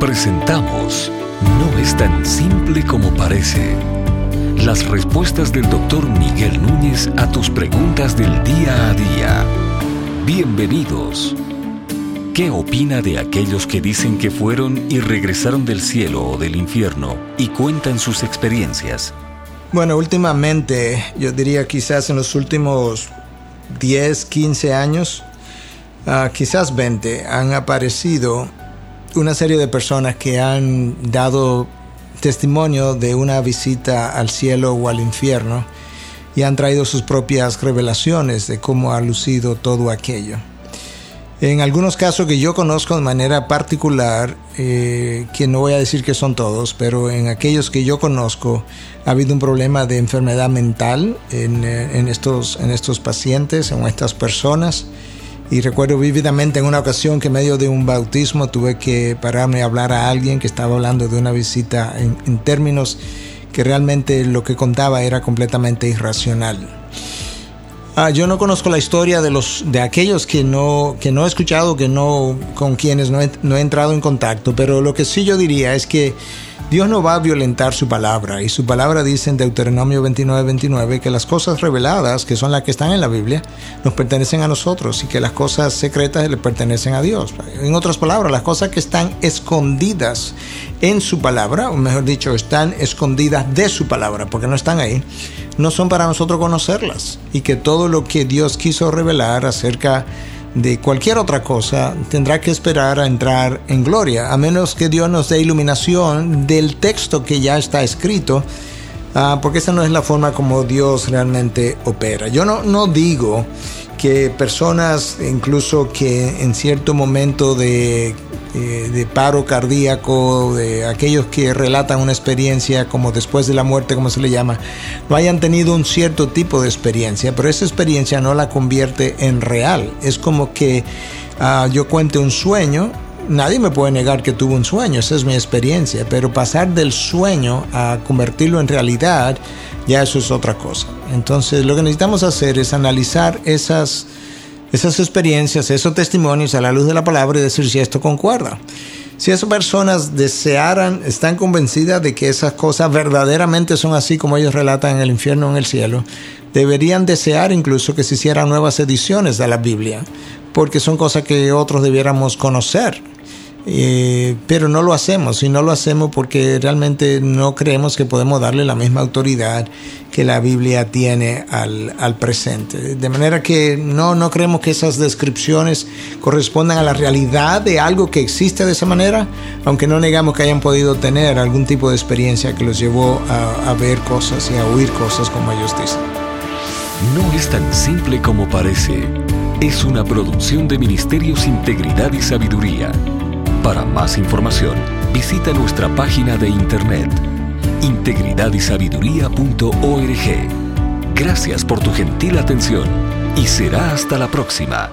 Presentamos No es tan simple como parece. Las respuestas del doctor Miguel Núñez a tus preguntas del día a día. Bienvenidos. ¿Qué opina de aquellos que dicen que fueron y regresaron del cielo o del infierno y cuentan sus experiencias? Bueno, últimamente, yo diría quizás en los últimos 10, 15 años, uh, quizás 20, han aparecido una serie de personas que han dado testimonio de una visita al cielo o al infierno y han traído sus propias revelaciones de cómo ha lucido todo aquello. En algunos casos que yo conozco de manera particular, eh, que no voy a decir que son todos, pero en aquellos que yo conozco ha habido un problema de enfermedad mental en, eh, en, estos, en estos pacientes, en estas personas. Y recuerdo vívidamente en una ocasión que en medio de un bautismo tuve que pararme a hablar a alguien que estaba hablando de una visita en, en términos que realmente lo que contaba era completamente irracional. Ah, yo no conozco la historia de los de aquellos que no que no he escuchado, que no con quienes no he, no he entrado en contacto, pero lo que sí yo diría es que Dios no va a violentar su palabra y su palabra dice en Deuteronomio 29, 29 que las cosas reveladas, que son las que están en la Biblia, nos pertenecen a nosotros y que las cosas secretas le pertenecen a Dios. En otras palabras, las cosas que están escondidas en su palabra, o mejor dicho, están escondidas de su palabra, porque no están ahí, no son para nosotros conocerlas y que todo lo que Dios quiso revelar acerca de cualquier otra cosa tendrá que esperar a entrar en gloria, a menos que Dios nos dé iluminación del texto que ya está escrito, uh, porque esa no es la forma como Dios realmente opera. Yo no, no digo que personas, incluso que en cierto momento de eh, de paro cardíaco, de aquellos que relatan una experiencia como después de la muerte, como se le llama, no hayan tenido un cierto tipo de experiencia, pero esa experiencia no la convierte en real. Es como que uh, yo cuente un sueño, nadie me puede negar que tuve un sueño, esa es mi experiencia, pero pasar del sueño a convertirlo en realidad, ya eso es otra cosa. Entonces lo que necesitamos hacer es analizar esas esas experiencias, esos testimonios a la luz de la palabra y decir si esto concuerda. Si esas personas desearan, están convencidas de que esas cosas verdaderamente son así como ellos relatan en el infierno o en el cielo, deberían desear incluso que se hicieran nuevas ediciones de la Biblia, porque son cosas que otros debiéramos conocer. Eh, pero no lo hacemos y no lo hacemos porque realmente no creemos que podemos darle la misma autoridad que la Biblia tiene al, al, presente. De manera que no, no creemos que esas descripciones correspondan a la realidad de algo que existe de esa manera, aunque no negamos que hayan podido tener algún tipo de experiencia que los llevó a, a ver cosas y a oír cosas como ellos dicen. No es tan simple como parece. Es una producción de Ministerios Integridad y Sabiduría. Para más información, visita nuestra página de internet integridadysabiduría.org. Gracias por tu gentil atención y será hasta la próxima.